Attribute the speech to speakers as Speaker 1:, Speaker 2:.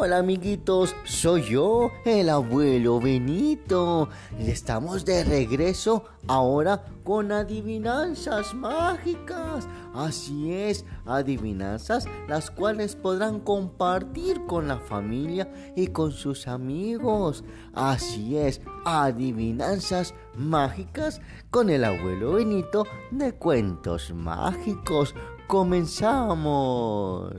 Speaker 1: Hola amiguitos, soy yo, el abuelo Benito. Y estamos de regreso ahora con adivinanzas mágicas. Así es, adivinanzas las cuales podrán compartir con la familia y con sus amigos. Así es, adivinanzas mágicas con el abuelo Benito de cuentos mágicos. Comenzamos.